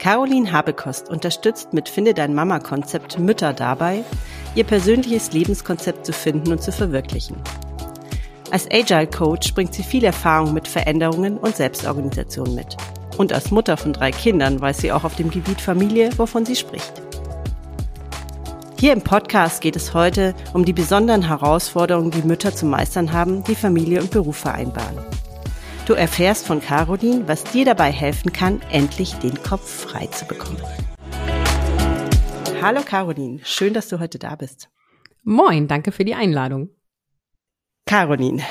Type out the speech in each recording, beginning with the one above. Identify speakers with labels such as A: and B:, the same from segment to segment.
A: Caroline Habekost unterstützt mit Finde dein Mama-Konzept Mütter dabei, ihr persönliches Lebenskonzept zu finden und zu verwirklichen. Als Agile Coach bringt sie viel Erfahrung mit Veränderungen und Selbstorganisation mit. Und als Mutter von drei Kindern weiß sie auch auf dem Gebiet Familie, wovon sie spricht. Hier im Podcast geht es heute um die besonderen Herausforderungen, die Mütter zu meistern haben, die Familie und Beruf vereinbaren. Du erfährst von Caroline, was dir dabei helfen kann, endlich den Kopf frei zu bekommen. Hallo Caroline, schön, dass du heute da bist.
B: Moin, danke für die Einladung.
A: Caroline,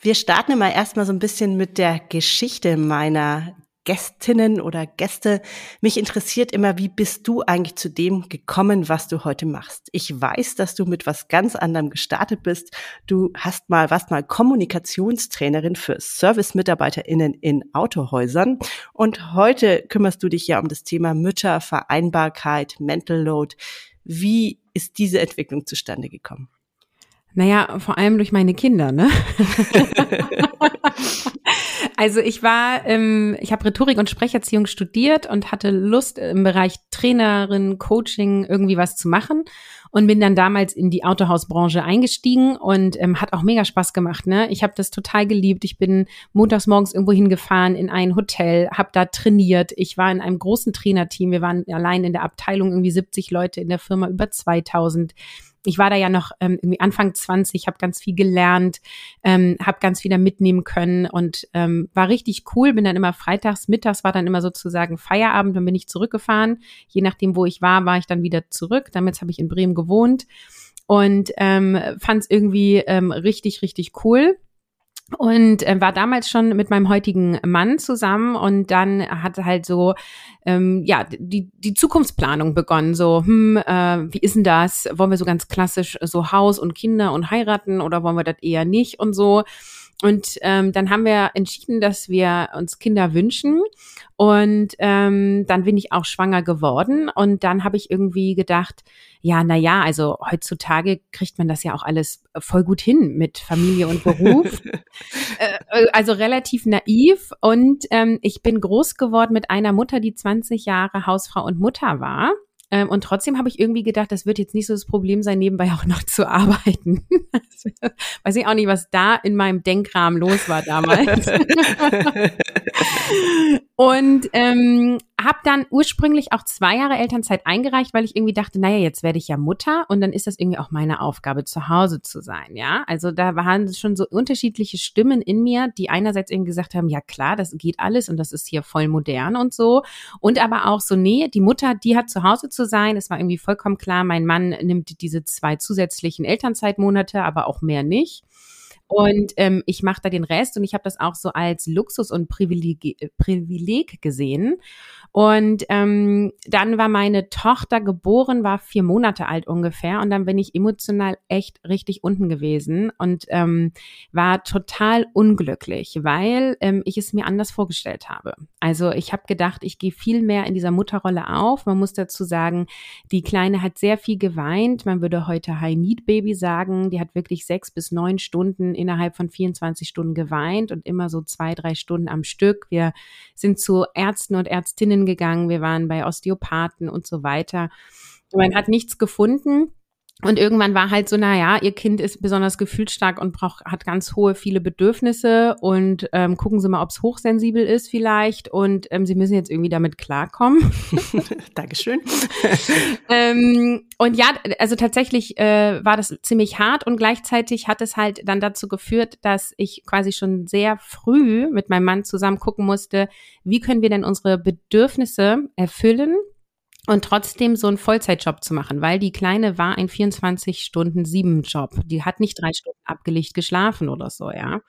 A: wir starten immer erstmal so ein bisschen mit der Geschichte meiner Gästinnen oder Gäste. Mich interessiert immer, wie bist du eigentlich zu dem gekommen, was du heute machst? Ich weiß, dass du mit was ganz anderem gestartet bist. Du hast mal, warst mal Kommunikationstrainerin für Service-MitarbeiterInnen in Autohäusern. Und heute kümmerst du dich ja um das Thema Mütter, Vereinbarkeit, Mental Load. Wie ist diese Entwicklung zustande gekommen?
B: Naja, vor allem durch meine Kinder, ne? Also ich war, ähm, ich habe Rhetorik und Sprecherziehung studiert und hatte Lust im Bereich Trainerin, Coaching irgendwie was zu machen und bin dann damals in die Autohausbranche eingestiegen und ähm, hat auch mega Spaß gemacht. Ne? Ich habe das total geliebt. Ich bin montags morgens irgendwo hingefahren in ein Hotel, habe da trainiert. Ich war in einem großen Trainerteam. Wir waren allein in der Abteilung irgendwie 70 Leute, in der Firma über 2000 ich war da ja noch ähm, irgendwie Anfang 20, habe ganz viel gelernt, ähm, habe ganz viel da mitnehmen können und ähm, war richtig cool. Bin dann immer freitags, mittags war dann immer sozusagen Feierabend, dann bin ich zurückgefahren. Je nachdem, wo ich war, war ich dann wieder zurück. Damit habe ich in Bremen gewohnt und ähm, fand es irgendwie ähm, richtig, richtig cool und äh, war damals schon mit meinem heutigen Mann zusammen und dann hat halt so ähm, ja die die Zukunftsplanung begonnen. So hm äh, wie ist denn das? Wollen wir so ganz klassisch so Haus und Kinder und heiraten oder wollen wir das eher nicht und so und ähm, dann haben wir entschieden, dass wir uns Kinder wünschen. Und ähm, dann bin ich auch schwanger geworden. Und dann habe ich irgendwie gedacht, ja, na ja, also heutzutage kriegt man das ja auch alles voll gut hin mit Familie und Beruf. Äh, äh, also relativ naiv. Und ähm, ich bin groß geworden mit einer Mutter, die 20 Jahre Hausfrau und Mutter war. Ähm, und trotzdem habe ich irgendwie gedacht, das wird jetzt nicht so das Problem sein, nebenbei auch noch zu arbeiten. weiß ich auch nicht, was da in meinem Denkrahmen los war damals. und ähm, habe dann ursprünglich auch zwei Jahre Elternzeit eingereicht, weil ich irgendwie dachte, naja, jetzt werde ich ja Mutter und dann ist das irgendwie auch meine Aufgabe, zu Hause zu sein, ja. Also da waren schon so unterschiedliche Stimmen in mir, die einerseits irgendwie gesagt haben, ja klar, das geht alles und das ist hier voll modern und so. Und aber auch so, nee, die Mutter, die hat zu Hause zu sein. Es war irgendwie vollkommen klar, mein Mann nimmt diese zwei zusätzlichen Elternzeitmonate, aber auch mehr nicht. Und ähm, ich mache da den Rest und ich habe das auch so als Luxus und Privileg, Privileg gesehen. Und ähm, dann war meine Tochter geboren, war vier Monate alt ungefähr. Und dann bin ich emotional echt richtig unten gewesen und ähm, war total unglücklich, weil ähm, ich es mir anders vorgestellt habe. Also ich habe gedacht, ich gehe viel mehr in dieser Mutterrolle auf. Man muss dazu sagen, die Kleine hat sehr viel geweint. Man würde heute High-Need-Baby sagen. Die hat wirklich sechs bis neun Stunden innerhalb von 24 Stunden geweint und immer so zwei, drei Stunden am Stück. Wir sind zu Ärzten und Ärztinnen gegangen, wir waren bei Osteopathen und so weiter. Man hat nichts gefunden. Und irgendwann war halt so, na ja, ihr Kind ist besonders gefühlsstark und braucht, hat ganz hohe, viele Bedürfnisse und ähm, gucken Sie mal, ob es hochsensibel ist vielleicht und ähm, Sie müssen jetzt irgendwie damit klarkommen.
A: Dankeschön.
B: ähm, und ja, also tatsächlich äh, war das ziemlich hart und gleichzeitig hat es halt dann dazu geführt, dass ich quasi schon sehr früh mit meinem Mann zusammen gucken musste, wie können wir denn unsere Bedürfnisse erfüllen und trotzdem so einen Vollzeitjob zu machen, weil die Kleine war ein 24-Stunden-Sieben-Job. Die hat nicht drei Stunden abgelegt geschlafen oder so, ja.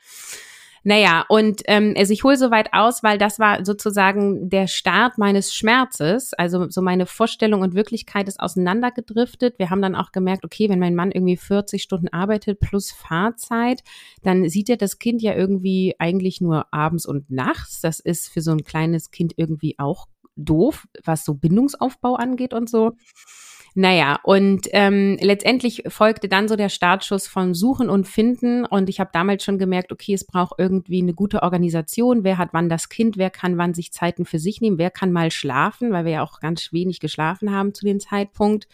B: Naja, und ähm, also ich hole so weit aus, weil das war sozusagen der Start meines Schmerzes. Also so meine Vorstellung und Wirklichkeit ist auseinandergedriftet. Wir haben dann auch gemerkt, okay, wenn mein Mann irgendwie 40 Stunden arbeitet plus Fahrzeit, dann sieht er das Kind ja irgendwie eigentlich nur abends und nachts. Das ist für so ein kleines Kind irgendwie auch doof, was so Bindungsaufbau angeht und so. Naja, und ähm, letztendlich folgte dann so der Startschuss von Suchen und Finden. Und ich habe damals schon gemerkt, okay, es braucht irgendwie eine gute Organisation. Wer hat wann das Kind? Wer kann wann sich Zeiten für sich nehmen? Wer kann mal schlafen? Weil wir ja auch ganz wenig geschlafen haben zu dem Zeitpunkt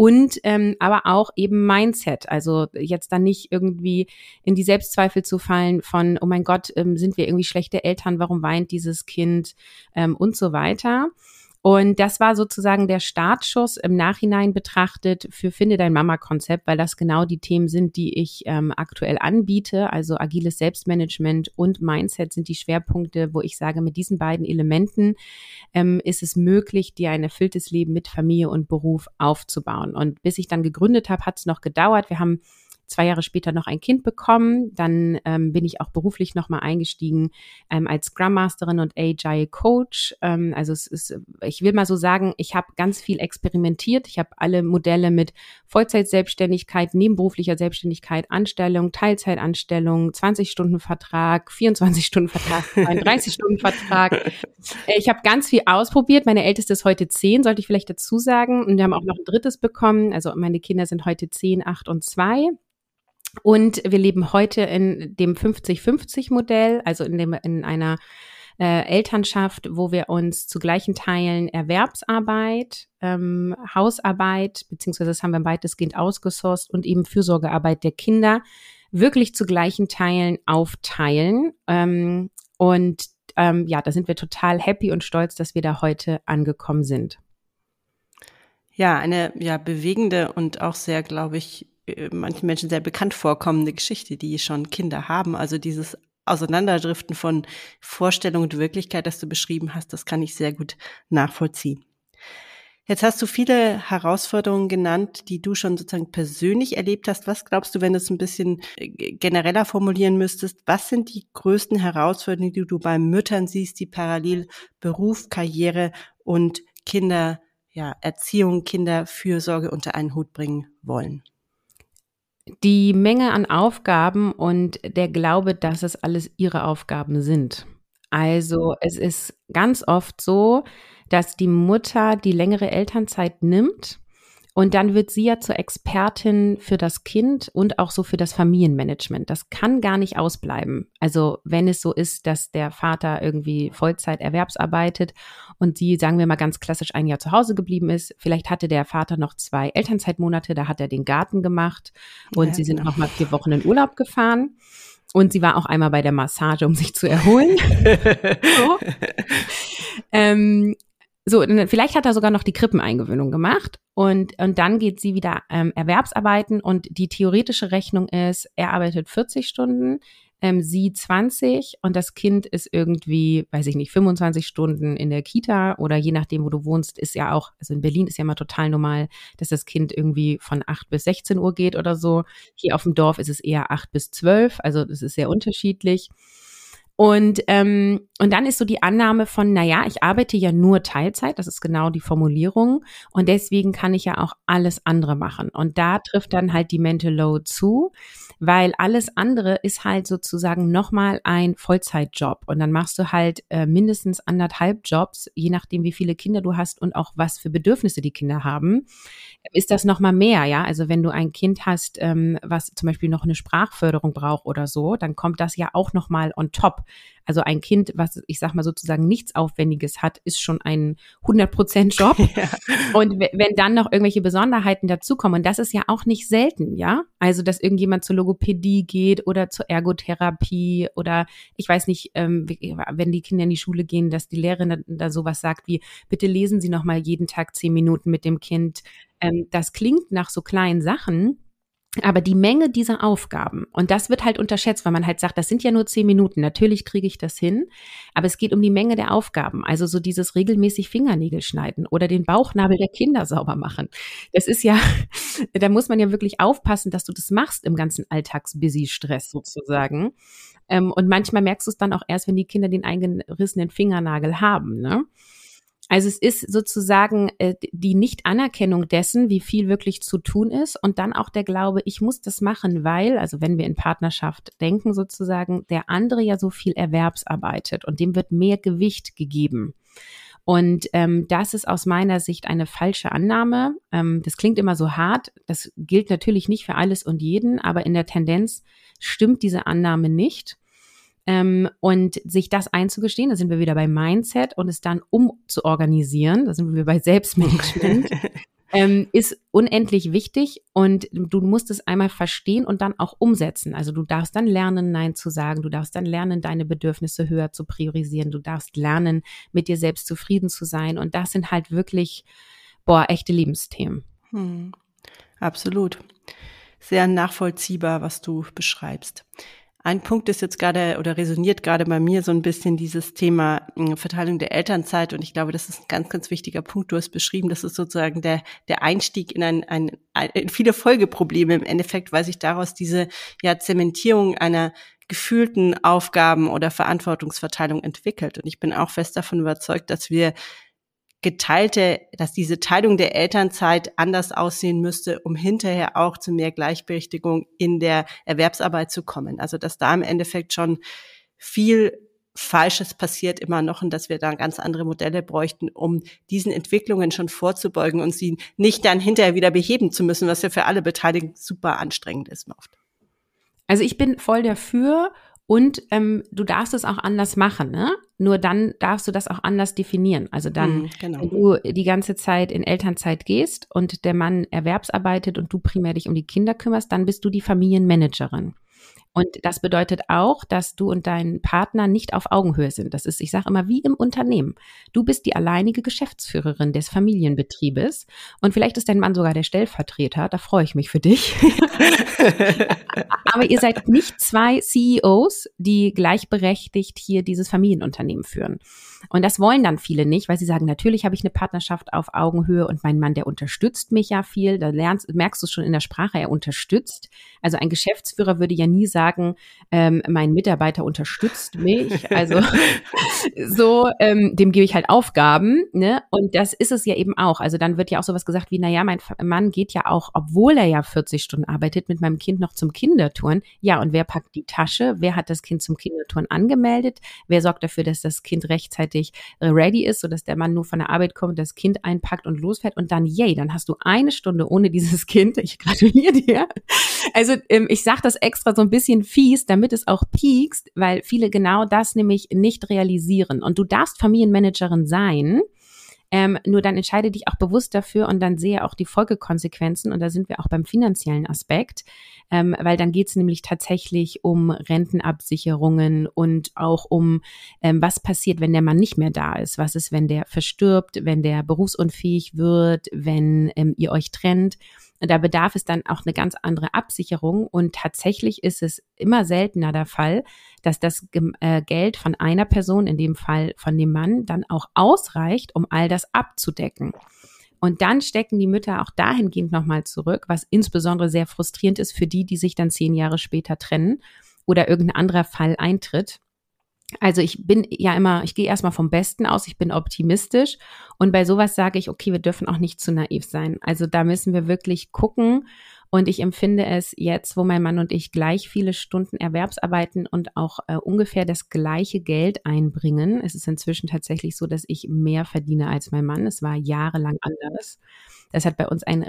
B: und ähm, aber auch eben Mindset. Also jetzt dann nicht irgendwie in die Selbstzweifel zu fallen von, oh mein Gott, ähm, sind wir irgendwie schlechte Eltern, warum weint dieses Kind ähm, und so weiter. Und das war sozusagen der Startschuss im Nachhinein betrachtet für Finde dein Mama-Konzept, weil das genau die Themen sind, die ich ähm, aktuell anbiete. Also agiles Selbstmanagement und Mindset sind die Schwerpunkte, wo ich sage, mit diesen beiden Elementen ähm, ist es möglich, dir ein erfülltes Leben mit Familie und Beruf aufzubauen. Und bis ich dann gegründet habe, hat es noch gedauert. Wir haben zwei Jahre später noch ein Kind bekommen. Dann ähm, bin ich auch beruflich nochmal eingestiegen ähm, als Scrum Masterin und Agile Coach. Ähm, also es ist, ich will mal so sagen, ich habe ganz viel experimentiert. Ich habe alle Modelle mit Vollzeitselbstständigkeit, nebenberuflicher Selbstständigkeit, Anstellung, Teilzeitanstellung, 20-Stunden-Vertrag, 24-Stunden-Vertrag, 32-Stunden-Vertrag. Ich habe ganz viel ausprobiert. Meine älteste ist heute zehn, sollte ich vielleicht dazu sagen. Und wir haben auch noch ein drittes bekommen. Also meine Kinder sind heute zehn, acht und zwei. Und wir leben heute in dem 50-50-Modell, also in, dem, in einer äh, Elternschaft, wo wir uns zu gleichen Teilen Erwerbsarbeit, ähm, Hausarbeit, beziehungsweise das haben wir weitestgehend ausgesourced und eben Fürsorgearbeit der Kinder wirklich zu gleichen Teilen aufteilen. Ähm, und ähm, ja, da sind wir total happy und stolz, dass wir da heute angekommen sind.
A: Ja, eine ja bewegende und auch sehr, glaube ich, manchen Menschen sehr bekannt vorkommende Geschichte, die schon Kinder haben. Also dieses Auseinanderdriften von Vorstellung und Wirklichkeit, das du beschrieben hast, das kann ich sehr gut nachvollziehen. Jetzt hast du viele Herausforderungen genannt, die du schon sozusagen persönlich erlebt hast. Was glaubst du, wenn du es ein bisschen äh, genereller formulieren müsstest? Was sind die größten Herausforderungen, die du bei Müttern siehst, die parallel Beruf, Karriere und Kinder, ja, Erziehung, Kinderfürsorge unter einen Hut bringen wollen?
B: Die Menge an Aufgaben und der Glaube, dass es alles ihre Aufgaben sind. Also es ist ganz oft so, dass die Mutter die längere Elternzeit nimmt und dann wird sie ja zur Expertin für das Kind und auch so für das Familienmanagement. Das kann gar nicht ausbleiben. Also wenn es so ist, dass der Vater irgendwie Vollzeit erwerbsarbeitet und sie, sagen wir mal ganz klassisch, ein Jahr zu Hause geblieben ist, vielleicht hatte der Vater noch zwei Elternzeitmonate, da hat er den Garten gemacht und ja, sie sind genau. noch mal vier Wochen in Urlaub gefahren. Und sie war auch einmal bei der Massage, um sich zu erholen. so. ähm, so, vielleicht hat er sogar noch die Krippeneingewöhnung gemacht und, und dann geht sie wieder ähm, Erwerbsarbeiten und die theoretische Rechnung ist, er arbeitet 40 Stunden, ähm, sie 20 und das Kind ist irgendwie, weiß ich nicht, 25 Stunden in der Kita oder je nachdem, wo du wohnst, ist ja auch, also in Berlin ist ja mal total normal, dass das Kind irgendwie von 8 bis 16 Uhr geht oder so. Hier auf dem Dorf ist es eher 8 bis 12, also das ist sehr unterschiedlich. Und, ähm, und dann ist so die Annahme von, na ja, ich arbeite ja nur Teilzeit, das ist genau die Formulierung. Und deswegen kann ich ja auch alles andere machen. Und da trifft dann halt die Mental Load zu, weil alles andere ist halt sozusagen nochmal ein Vollzeitjob. Und dann machst du halt äh, mindestens anderthalb Jobs, je nachdem, wie viele Kinder du hast und auch was für Bedürfnisse die Kinder haben ist das nochmal mehr, ja. Also wenn du ein Kind hast, ähm, was zum Beispiel noch eine Sprachförderung braucht oder so, dann kommt das ja auch nochmal on top. Also ein Kind, was ich sag mal sozusagen nichts Aufwendiges hat, ist schon ein 100% Job. Ja. Und wenn dann noch irgendwelche Besonderheiten dazukommen, und das ist ja auch nicht selten, ja. Also dass irgendjemand zur Logopädie geht oder zur Ergotherapie oder ich weiß nicht, ähm, wenn die Kinder in die Schule gehen, dass die Lehrerin da sowas sagt wie, bitte lesen Sie noch mal jeden Tag zehn Minuten mit dem Kind ähm, das klingt nach so kleinen Sachen, aber die Menge dieser Aufgaben, und das wird halt unterschätzt, weil man halt sagt, das sind ja nur zehn Minuten, natürlich kriege ich das hin, aber es geht um die Menge der Aufgaben, also so dieses regelmäßig Fingernägel schneiden oder den Bauchnabel der Kinder sauber machen. Das ist ja, da muss man ja wirklich aufpassen, dass du das machst im ganzen Alltags-Busy-Stress sozusagen. Ähm, und manchmal merkst du es dann auch erst, wenn die Kinder den eingerissenen Fingernagel haben, ne? Also es ist sozusagen äh, die Nicht-Anerkennung dessen, wie viel wirklich zu tun ist und dann auch der Glaube, ich muss das machen, weil, also wenn wir in Partnerschaft denken sozusagen, der andere ja so viel erwerbsarbeitet und dem wird mehr Gewicht gegeben. Und ähm, das ist aus meiner Sicht eine falsche Annahme. Ähm, das klingt immer so hart. Das gilt natürlich nicht für alles und jeden, aber in der Tendenz stimmt diese Annahme nicht. Ähm, und sich das einzugestehen, da sind wir wieder bei Mindset und es dann umzuorganisieren, da sind wir bei Selbstmanagement, ähm, ist unendlich wichtig und du musst es einmal verstehen und dann auch umsetzen. Also du darfst dann lernen, Nein zu sagen, du darfst dann lernen, deine Bedürfnisse höher zu priorisieren, du darfst lernen, mit dir selbst zufrieden zu sein und das sind halt wirklich, boah, echte Lebensthemen. Hm.
A: Absolut. Sehr nachvollziehbar, was du beschreibst. Ein Punkt ist jetzt gerade oder resoniert gerade bei mir so ein bisschen dieses Thema hm, Verteilung der Elternzeit und ich glaube, das ist ein ganz, ganz wichtiger Punkt. Du hast beschrieben, das ist sozusagen der, der Einstieg in ein, ein, ein viele Folgeprobleme im Endeffekt, weil sich daraus diese ja Zementierung einer gefühlten Aufgaben oder Verantwortungsverteilung entwickelt. Und ich bin auch fest davon überzeugt, dass wir geteilte, dass diese Teilung der Elternzeit anders aussehen müsste, um hinterher auch zu mehr Gleichberechtigung in der Erwerbsarbeit zu kommen. Also dass da im Endeffekt schon viel Falsches passiert immer noch und dass wir da ganz andere Modelle bräuchten, um diesen Entwicklungen schon vorzubeugen und sie nicht dann hinterher wieder beheben zu müssen, was ja für alle Beteiligten super anstrengend ist oft.
B: Also ich bin voll dafür und ähm, du darfst es auch anders machen, ne? Nur dann darfst du das auch anders definieren. Also dann, mm, genau. wenn du die ganze Zeit in Elternzeit gehst und der Mann erwerbsarbeitet und du primär dich um die Kinder kümmerst, dann bist du die Familienmanagerin. Und das bedeutet auch, dass du und dein Partner nicht auf Augenhöhe sind. Das ist, ich sage immer, wie im Unternehmen. Du bist die alleinige Geschäftsführerin des Familienbetriebes und vielleicht ist dein Mann sogar der Stellvertreter. Da freue ich mich für dich. Aber ihr seid nicht zwei CEOs, die gleichberechtigt hier dieses Familienunternehmen führen. Und das wollen dann viele nicht, weil sie sagen, natürlich habe ich eine Partnerschaft auf Augenhöhe und mein Mann, der unterstützt mich ja viel. Da lernst, merkst du schon in der Sprache, er unterstützt. Also ein Geschäftsführer würde ja nie sagen, ähm, mein Mitarbeiter unterstützt mich. Also so, ähm, dem gebe ich halt Aufgaben. Ne? Und das ist es ja eben auch. Also dann wird ja auch sowas gesagt wie, na ja, mein Mann geht ja auch, obwohl er ja 40 Stunden arbeitet, mit meinem Kind noch zum Kindertouren. Ja, und wer packt die Tasche? Wer hat das Kind zum Kindertouren angemeldet? Wer sorgt dafür, dass das Kind rechtzeitig äh, ready ist, sodass der Mann nur von der Arbeit kommt, das Kind einpackt und losfährt und dann, yay, dann hast du eine Stunde ohne dieses Kind. Ich gratuliere dir. Also ähm, ich sage das extra so ein bisschen fies, damit es auch piekst, weil viele genau das nämlich nicht realisieren. Und du darfst Familienmanagerin sein, ähm, nur dann entscheide dich auch bewusst dafür und dann sehe auch die Folgekonsequenzen. Und da sind wir auch beim finanziellen Aspekt, ähm, weil dann geht es nämlich tatsächlich um Rentenabsicherungen und auch um, ähm, was passiert, wenn der Mann nicht mehr da ist. Was ist, wenn der verstirbt, wenn der berufsunfähig wird, wenn ähm, ihr euch trennt. Da bedarf es dann auch eine ganz andere Absicherung. Und tatsächlich ist es immer seltener der Fall, dass das äh, Geld von einer Person, in dem Fall von dem Mann, dann auch ausreicht, um all das abzudecken. Und dann stecken die Mütter auch dahingehend nochmal zurück, was insbesondere sehr frustrierend ist für die, die sich dann zehn Jahre später trennen oder irgendein anderer Fall eintritt. Also ich bin ja immer, ich gehe erstmal vom Besten aus, ich bin optimistisch und bei sowas sage ich, okay, wir dürfen auch nicht zu naiv sein. Also da müssen wir wirklich gucken und ich empfinde es jetzt, wo mein Mann und ich gleich viele Stunden Erwerbsarbeiten und auch äh, ungefähr das gleiche Geld einbringen. Es ist inzwischen tatsächlich so, dass ich mehr verdiene als mein Mann. Es war jahrelang anders. Das hat bei uns einen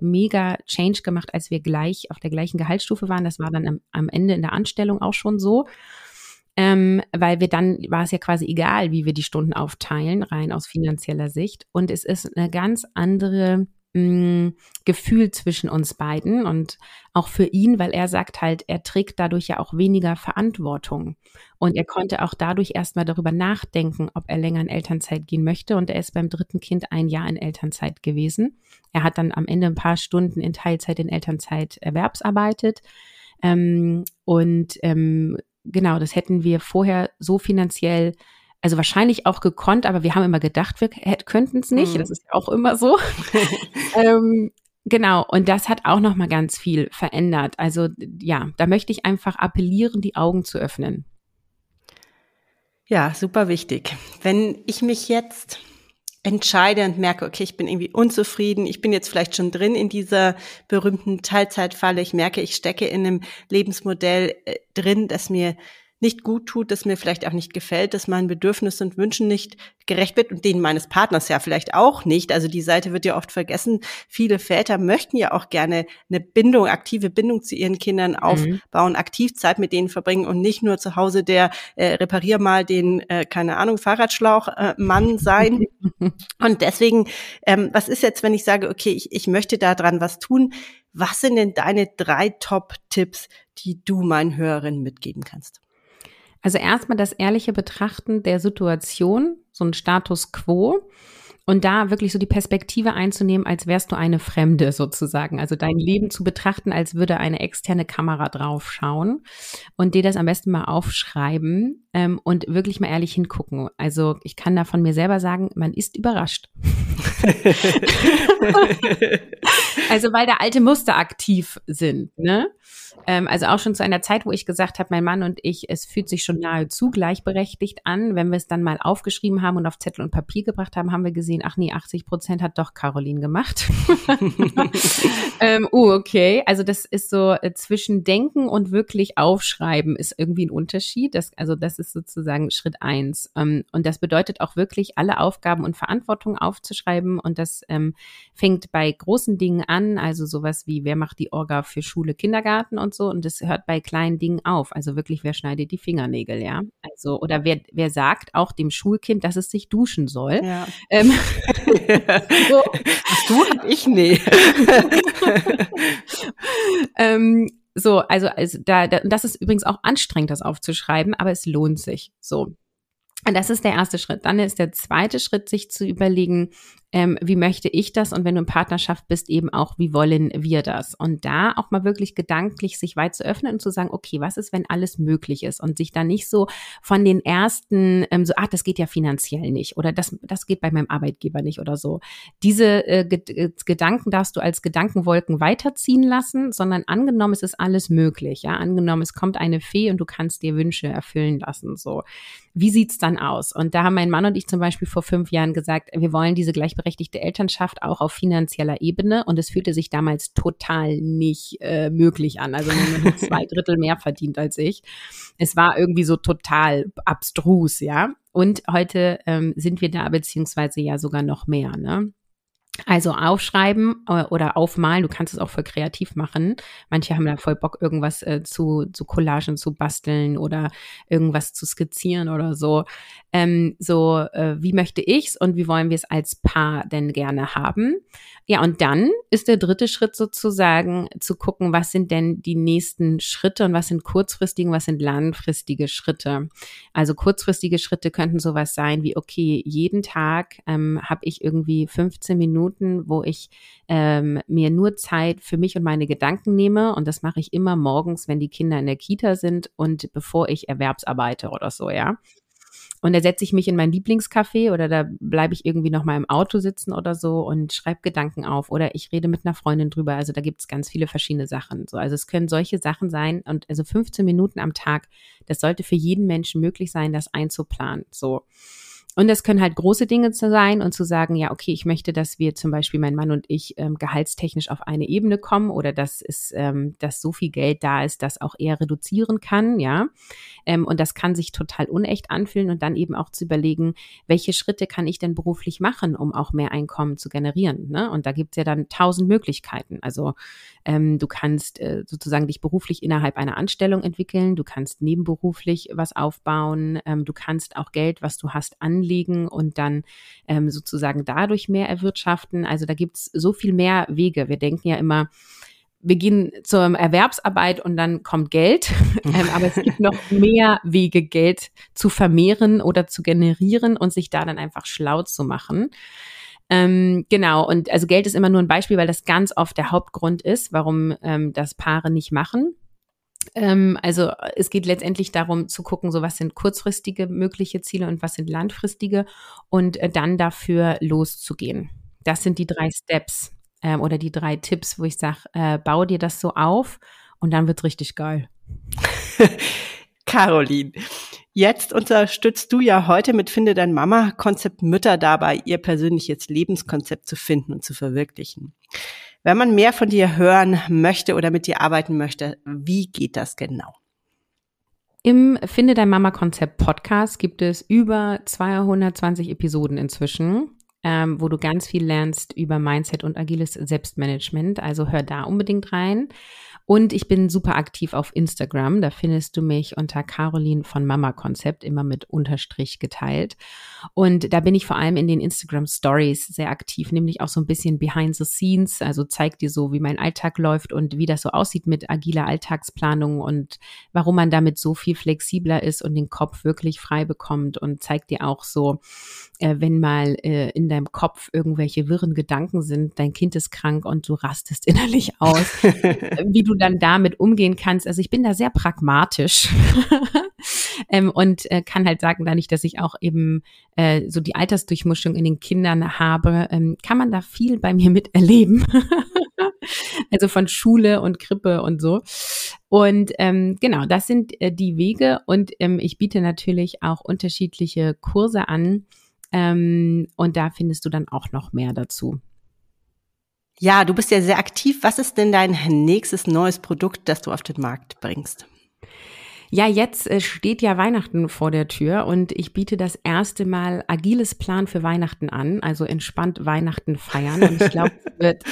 B: mega Change gemacht, als wir gleich auf der gleichen Gehaltsstufe waren. Das war dann am, am Ende in der Anstellung auch schon so ähm, weil wir dann war es ja quasi egal, wie wir die Stunden aufteilen, rein aus finanzieller Sicht. Und es ist eine ganz andere mh, mm, Gefühl zwischen uns beiden und auch für ihn, weil er sagt halt, er trägt dadurch ja auch weniger Verantwortung. Und er konnte auch dadurch erstmal darüber nachdenken, ob er länger in Elternzeit gehen möchte. Und er ist beim dritten Kind ein Jahr in Elternzeit gewesen. Er hat dann am Ende ein paar Stunden in Teilzeit in Elternzeit erwerbsarbeitet. Ähm, und ähm, genau, das hätten wir vorher so finanziell, also wahrscheinlich auch gekonnt, aber wir haben immer gedacht, wir könnten es nicht. Mhm. Das ist ja auch immer so. ähm, genau, und das hat auch noch mal ganz viel verändert. Also ja, da möchte ich einfach appellieren, die Augen zu öffnen.
A: Ja, super wichtig. Wenn ich mich jetzt entscheide und merke, okay, ich bin irgendwie unzufrieden, ich bin jetzt vielleicht schon drin in dieser berühmten Teilzeitfalle, ich merke, ich stecke in einem Lebensmodell äh, drin, das mir nicht gut tut, das mir vielleicht auch nicht gefällt, dass meinen Bedürfnissen und Wünschen nicht gerecht wird und denen meines Partners ja vielleicht auch nicht. Also die Seite wird ja oft vergessen. Viele Väter möchten ja auch gerne eine Bindung, aktive Bindung zu ihren Kindern aufbauen, mhm. aktiv Zeit mit denen verbringen und nicht nur zu Hause der äh, reparier mal den, äh, keine Ahnung, Fahrradschlauch äh, Mann sein. und deswegen, ähm, was ist jetzt, wenn ich sage, okay, ich, ich möchte da dran was tun? Was sind denn deine drei Top-Tipps, die du meinen Hörerinnen mitgeben kannst?
B: Also erstmal das ehrliche Betrachten der Situation, so ein Status quo. Und da wirklich so die Perspektive einzunehmen, als wärst du eine Fremde sozusagen. Also dein Leben zu betrachten, als würde eine externe Kamera draufschauen und dir das am besten mal aufschreiben ähm, und wirklich mal ehrlich hingucken. Also ich kann da von mir selber sagen, man ist überrascht. also weil da alte Muster aktiv sind. Ne? Ähm, also auch schon zu einer Zeit, wo ich gesagt habe, mein Mann und ich, es fühlt sich schon nahezu gleichberechtigt an. Wenn wir es dann mal aufgeschrieben haben und auf Zettel und Papier gebracht haben, haben wir gesehen, ach nee, 80 Prozent hat doch Caroline gemacht. ähm, oh, okay. Also das ist so äh, zwischen Denken und wirklich Aufschreiben ist irgendwie ein Unterschied. Das, also das ist sozusagen Schritt eins. Ähm, und das bedeutet auch wirklich, alle Aufgaben und Verantwortung aufzuschreiben. Und das ähm, fängt bei großen Dingen an, also sowas wie, wer macht die Orga für Schule, Kindergarten und so. Und das hört bei kleinen Dingen auf. Also wirklich, wer schneidet die Fingernägel, ja? Also, oder wer, wer sagt auch dem Schulkind, dass es sich duschen soll. Ja. Ähm,
A: so. Du? Ich? Nee.
B: ähm, so, also, also da, da, das ist übrigens auch anstrengend, das aufzuschreiben, aber es lohnt sich. So. Das ist der erste Schritt. Dann ist der zweite Schritt, sich zu überlegen, ähm, wie möchte ich das und wenn du in Partnerschaft bist, eben auch, wie wollen wir das? Und da auch mal wirklich gedanklich sich weit zu öffnen und zu sagen, okay, was ist, wenn alles möglich ist und sich da nicht so von den ersten, ähm, so, ah, das geht ja finanziell nicht oder das, das geht bei meinem Arbeitgeber nicht oder so. Diese äh, äh Gedanken darfst du als Gedankenwolken weiterziehen lassen, sondern angenommen, es ist alles möglich, ja, angenommen, es kommt eine Fee und du kannst dir Wünsche erfüllen lassen, so. Wie sieht's dann aus? Und da haben mein Mann und ich zum Beispiel vor fünf Jahren gesagt, wir wollen diese gleichberechtigte Elternschaft auch auf finanzieller Ebene und es fühlte sich damals total nicht äh, möglich an. Also man zwei Drittel mehr verdient als ich. Es war irgendwie so total abstrus, ja. Und heute ähm, sind wir da beziehungsweise ja sogar noch mehr, ne? Also aufschreiben äh, oder aufmalen, du kannst es auch voll kreativ machen. Manche haben da voll Bock, irgendwas äh, zu, zu Collagen zu basteln oder irgendwas zu skizzieren oder so. Ähm, so, äh, wie möchte ich's und wie wollen wir es als Paar denn gerne haben? Ja, und dann ist der dritte Schritt sozusagen zu gucken, was sind denn die nächsten Schritte und was sind kurzfristige, was sind langfristige Schritte. Also kurzfristige Schritte könnten sowas sein wie, okay, jeden Tag ähm, habe ich irgendwie 15 Minuten, wo ich ähm, mir nur Zeit für mich und meine Gedanken nehme. Und das mache ich immer morgens, wenn die Kinder in der Kita sind und bevor ich erwerbsarbeite oder so, ja. Und da setze ich mich in mein Lieblingscafé oder da bleibe ich irgendwie noch mal im Auto sitzen oder so und schreibe Gedanken auf oder ich rede mit einer Freundin drüber. Also da gibt es ganz viele verschiedene Sachen. So, also es können solche Sachen sein und also 15 Minuten am Tag, das sollte für jeden Menschen möglich sein, das einzuplanen. So. Und das können halt große Dinge zu sein und zu sagen, ja, okay, ich möchte, dass wir zum Beispiel mein Mann und ich ähm, gehaltstechnisch auf eine Ebene kommen oder dass es, ähm, dass so viel Geld da ist, dass auch er reduzieren kann, ja. Ähm, und das kann sich total unecht anfühlen und dann eben auch zu überlegen, welche Schritte kann ich denn beruflich machen, um auch mehr Einkommen zu generieren. Ne? Und da gibt's ja dann tausend Möglichkeiten. Also ähm, du kannst äh, sozusagen dich beruflich innerhalb einer Anstellung entwickeln, du kannst nebenberuflich was aufbauen, ähm, du kannst auch Geld, was du hast, an anlegen und dann ähm, sozusagen dadurch mehr erwirtschaften. Also da gibt es so viel mehr Wege. Wir denken ja immer, wir gehen zur Erwerbsarbeit und dann kommt Geld. ähm, aber es gibt noch mehr Wege, Geld zu vermehren oder zu generieren und sich da dann einfach schlau zu machen. Ähm, genau, und also Geld ist immer nur ein Beispiel, weil das ganz oft der Hauptgrund ist, warum ähm, das Paare nicht machen. Ähm, also es geht letztendlich darum zu gucken, so was sind kurzfristige mögliche Ziele und was sind langfristige und äh, dann dafür loszugehen. Das sind die drei Steps ähm, oder die drei Tipps, wo ich sage, äh, bau dir das so auf und dann wird's richtig geil.
A: Caroline, jetzt unterstützt du ja heute mit Finde dein Mama Konzept Mütter dabei, ihr persönliches Lebenskonzept zu finden und zu verwirklichen. Wenn man mehr von dir hören möchte oder mit dir arbeiten möchte, wie geht das genau?
B: Im Finde dein Mama Konzept Podcast gibt es über 220 Episoden inzwischen, ähm, wo du ganz viel lernst über Mindset und agiles Selbstmanagement. Also hör da unbedingt rein. Und ich bin super aktiv auf Instagram. Da findest du mich unter Caroline von Mama Konzept, immer mit Unterstrich geteilt. Und da bin ich vor allem in den Instagram Stories sehr aktiv, nämlich auch so ein bisschen behind the scenes. Also zeigt dir so, wie mein Alltag läuft und wie das so aussieht mit agiler Alltagsplanung und warum man damit so viel flexibler ist und den Kopf wirklich frei bekommt und zeigt dir auch so, äh, wenn mal äh, in deinem Kopf irgendwelche wirren Gedanken sind, dein Kind ist krank und du rastest innerlich aus, wie du dann damit umgehen kannst. Also ich bin da sehr pragmatisch ähm, und äh, kann halt sagen, da nicht, dass ich auch eben äh, so die Altersdurchmischung in den Kindern habe, ähm, kann man da viel bei mir miterleben. also von Schule und Krippe und so. Und ähm, genau, das sind äh, die Wege und ähm, ich biete natürlich auch unterschiedliche Kurse an. Ähm, und da findest du dann auch noch mehr dazu.
A: Ja, du bist ja sehr aktiv. Was ist denn dein nächstes neues Produkt, das du auf den Markt bringst?
B: Ja, jetzt äh, steht ja Weihnachten vor der Tür und ich biete das erste Mal agiles Plan für Weihnachten an, also entspannt Weihnachten feiern. Und ich glaube, es wird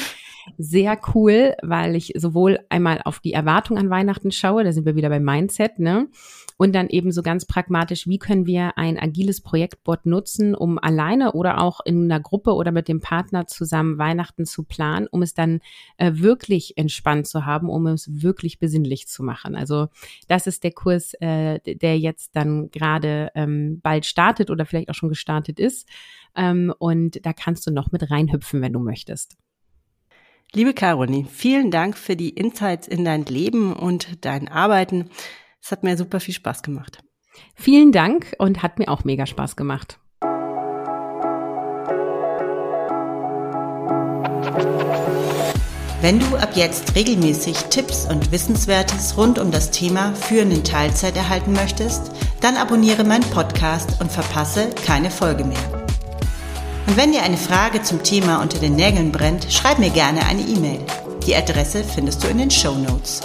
B: sehr cool, weil ich sowohl einmal auf die Erwartung an Weihnachten schaue, da sind wir wieder beim Mindset, ne? Und dann eben so ganz pragmatisch, wie können wir ein agiles Projektboard nutzen, um alleine oder auch in einer Gruppe oder mit dem Partner zusammen Weihnachten zu planen, um es dann äh, wirklich entspannt zu haben, um es wirklich besinnlich zu machen. Also das ist der Kurs, äh, der jetzt dann gerade ähm, bald startet oder vielleicht auch schon gestartet ist. Ähm, und da kannst du noch mit reinhüpfen, wenn du möchtest.
A: Liebe Caroline, vielen Dank für die Insights in dein Leben und dein Arbeiten. Es hat mir super viel Spaß gemacht.
B: Vielen Dank und hat mir auch mega Spaß gemacht.
A: Wenn du ab jetzt regelmäßig Tipps und Wissenswertes rund um das Thema Führen in Teilzeit erhalten möchtest, dann abonniere meinen Podcast und verpasse keine Folge mehr. Und wenn dir eine Frage zum Thema unter den Nägeln brennt, schreib mir gerne eine E-Mail. Die Adresse findest du in den Show Notes.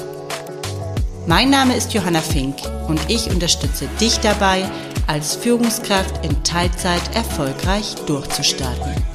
A: Mein Name ist Johanna Fink und ich unterstütze dich dabei, als Führungskraft in Teilzeit erfolgreich durchzustarten.